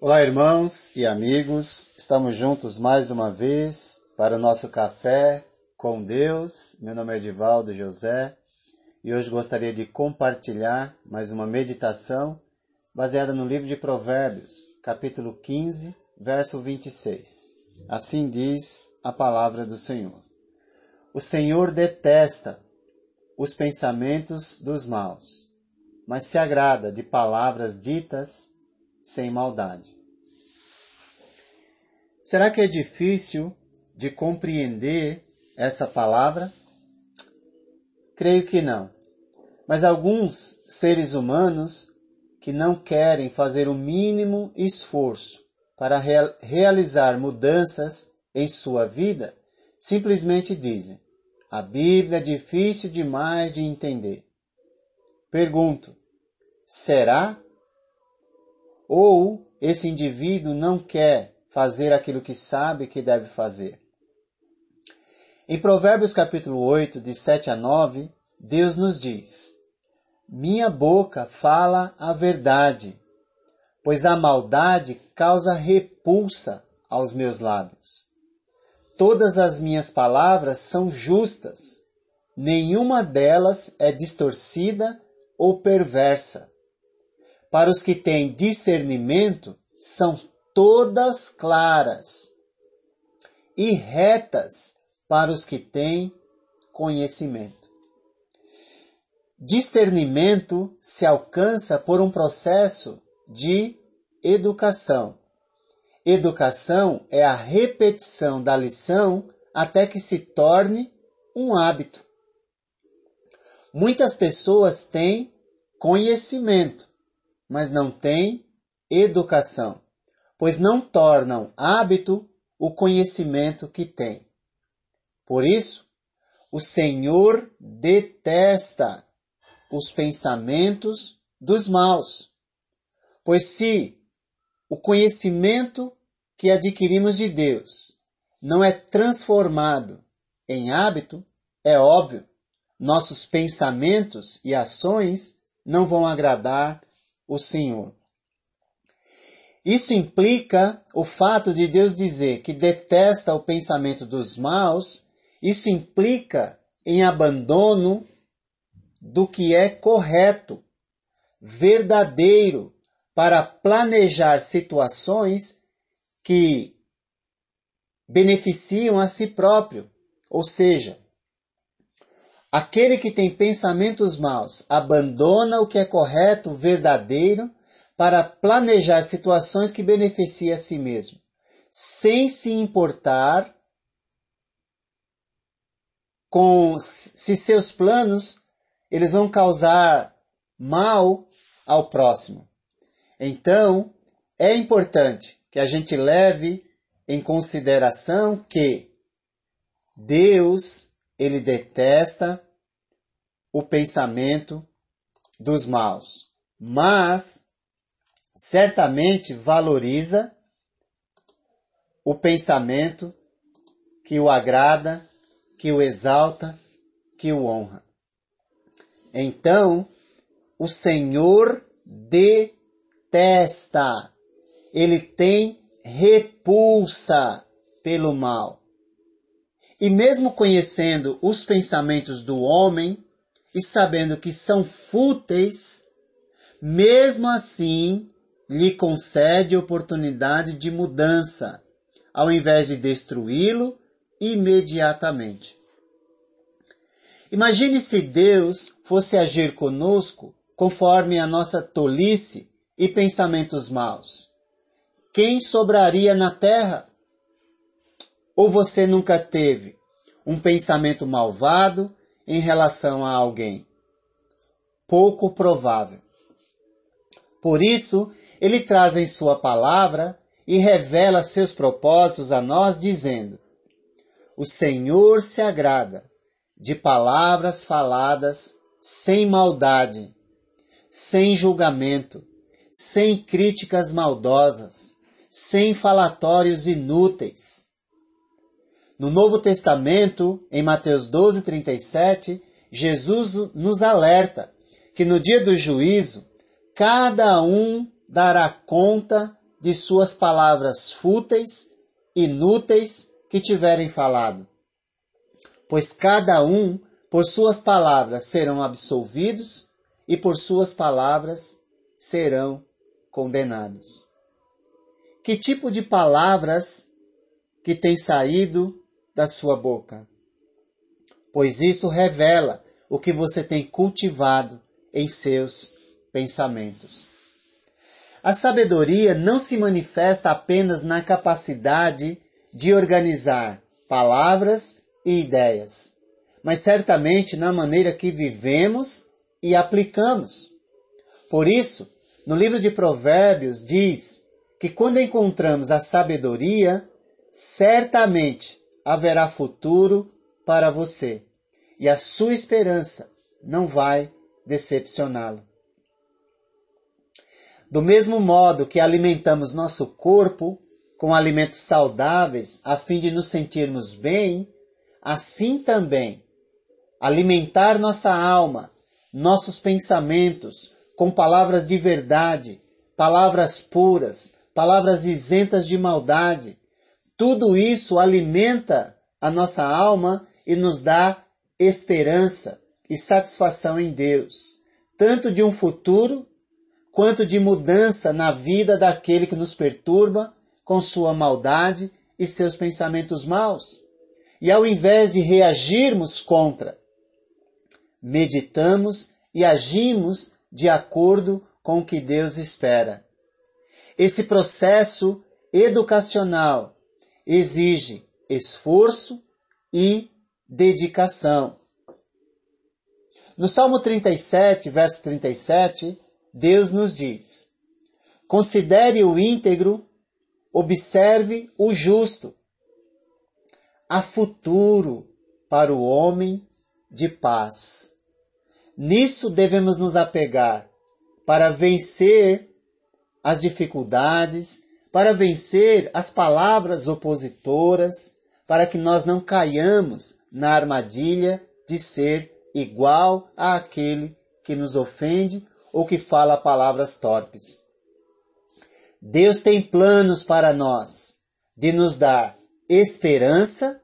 Olá, irmãos e amigos, estamos juntos mais uma vez para o nosso café com Deus. Meu nome é Edivaldo José e hoje gostaria de compartilhar mais uma meditação baseada no livro de Provérbios, capítulo 15, verso 26. Assim diz a palavra do Senhor. O Senhor detesta os pensamentos dos maus, mas se agrada de palavras ditas sem maldade. Será que é difícil de compreender essa palavra? Creio que não. Mas alguns seres humanos que não querem fazer o mínimo esforço para real realizar mudanças em sua vida, simplesmente dizem: a Bíblia é difícil demais de entender. Pergunto: será? Ou esse indivíduo não quer fazer aquilo que sabe que deve fazer? Em Provérbios capítulo 8, de 7 a 9, Deus nos diz: Minha boca fala a verdade, pois a maldade causa repulsa aos meus lábios. Todas as minhas palavras são justas, nenhuma delas é distorcida ou perversa. Para os que têm discernimento, são todas claras e retas para os que têm conhecimento. Discernimento se alcança por um processo de educação. Educação é a repetição da lição até que se torne um hábito. Muitas pessoas têm conhecimento, mas não têm educação, pois não tornam hábito o conhecimento que têm. Por isso, o Senhor detesta os pensamentos dos maus. Pois se o conhecimento que adquirimos de Deus não é transformado em hábito, é óbvio, nossos pensamentos e ações não vão agradar o Senhor. Isso implica o fato de Deus dizer que detesta o pensamento dos maus, isso implica em abandono do que é correto, verdadeiro, para planejar situações que beneficiam a si próprio. Ou seja, aquele que tem pensamentos maus abandona o que é correto, verdadeiro, para planejar situações que beneficiam a si mesmo, sem se importar com se seus planos eles vão causar mal ao próximo. Então, é importante que a gente leve em consideração que Deus, ele detesta o pensamento dos maus, mas certamente valoriza o pensamento que o agrada, que o exalta, que o honra. Então, o Senhor detesta ele tem repulsa pelo mal. E mesmo conhecendo os pensamentos do homem e sabendo que são fúteis, mesmo assim lhe concede oportunidade de mudança, ao invés de destruí-lo imediatamente. Imagine se Deus fosse agir conosco conforme a nossa tolice e pensamentos maus? Quem sobraria na terra? Ou você nunca teve um pensamento malvado em relação a alguém? Pouco provável. Por isso, ele traz em sua palavra e revela seus propósitos a nós, dizendo: O Senhor se agrada de palavras faladas sem maldade, sem julgamento, sem críticas maldosas, sem falatórios inúteis. No Novo Testamento, em Mateus 12, 37, Jesus nos alerta que no dia do juízo, cada um dará conta de suas palavras fúteis, inúteis que tiverem falado. Pois cada um, por suas palavras, serão absolvidos e por suas palavras serão condenados. Que tipo de palavras que tem saído da sua boca? Pois isso revela o que você tem cultivado em seus pensamentos. A sabedoria não se manifesta apenas na capacidade de organizar palavras e ideias, mas certamente na maneira que vivemos e aplicamos. Por isso, no livro de Provérbios diz que quando encontramos a sabedoria, certamente haverá futuro para você e a sua esperança não vai decepcioná-lo. Do mesmo modo que alimentamos nosso corpo com alimentos saudáveis a fim de nos sentirmos bem, assim também alimentar nossa alma, nossos pensamentos com palavras de verdade, palavras puras, palavras isentas de maldade. Tudo isso alimenta a nossa alma e nos dá esperança e satisfação em Deus, tanto de um futuro quanto de mudança na vida daquele que nos perturba com sua maldade e seus pensamentos maus. E ao invés de reagirmos contra, meditamos e agimos de acordo com o que Deus espera. Esse processo educacional exige esforço e dedicação. No Salmo 37, verso 37, Deus nos diz: Considere o íntegro, observe o justo. Há futuro para o homem de paz. Nisso devemos nos apegar para vencer as dificuldades, para vencer as palavras opositoras, para que nós não caiamos na armadilha de ser igual àquele que nos ofende ou que fala palavras torpes. Deus tem planos para nós de nos dar esperança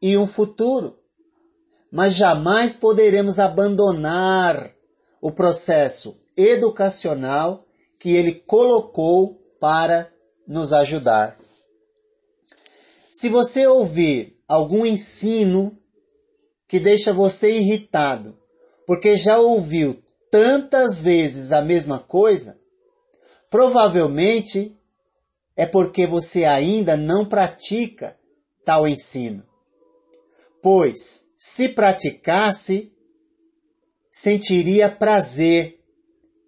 e um futuro, mas jamais poderemos abandonar o processo educacional que Ele colocou para nos ajudar. Se você ouvir algum ensino que deixa você irritado, porque já ouviu tantas vezes a mesma coisa, provavelmente é porque você ainda não pratica tal ensino. Pois, se praticasse, sentiria prazer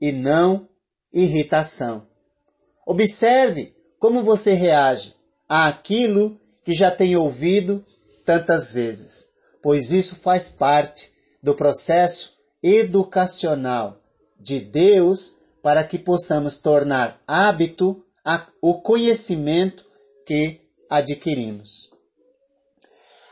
e não irritação. Observe como você reage àquilo que já tem ouvido tantas vezes, pois isso faz parte do processo educacional de Deus para que possamos tornar hábito o conhecimento que adquirimos.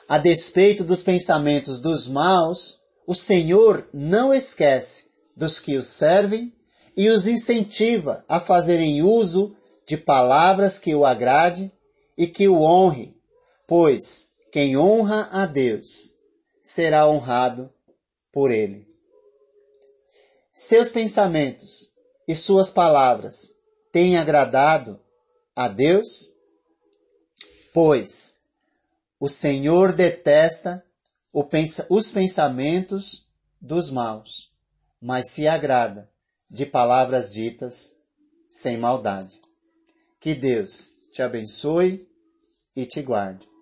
A despeito dos pensamentos dos maus, o Senhor não esquece dos que os servem e os incentiva a fazerem uso de palavras que o agrade e que o honre pois quem honra a Deus será honrado por ele. Seus pensamentos e suas palavras têm agradado a Deus? Pois o Senhor detesta os pensamentos dos maus, mas se agrada de palavras ditas sem maldade. Que Deus te abençoe e te guarde.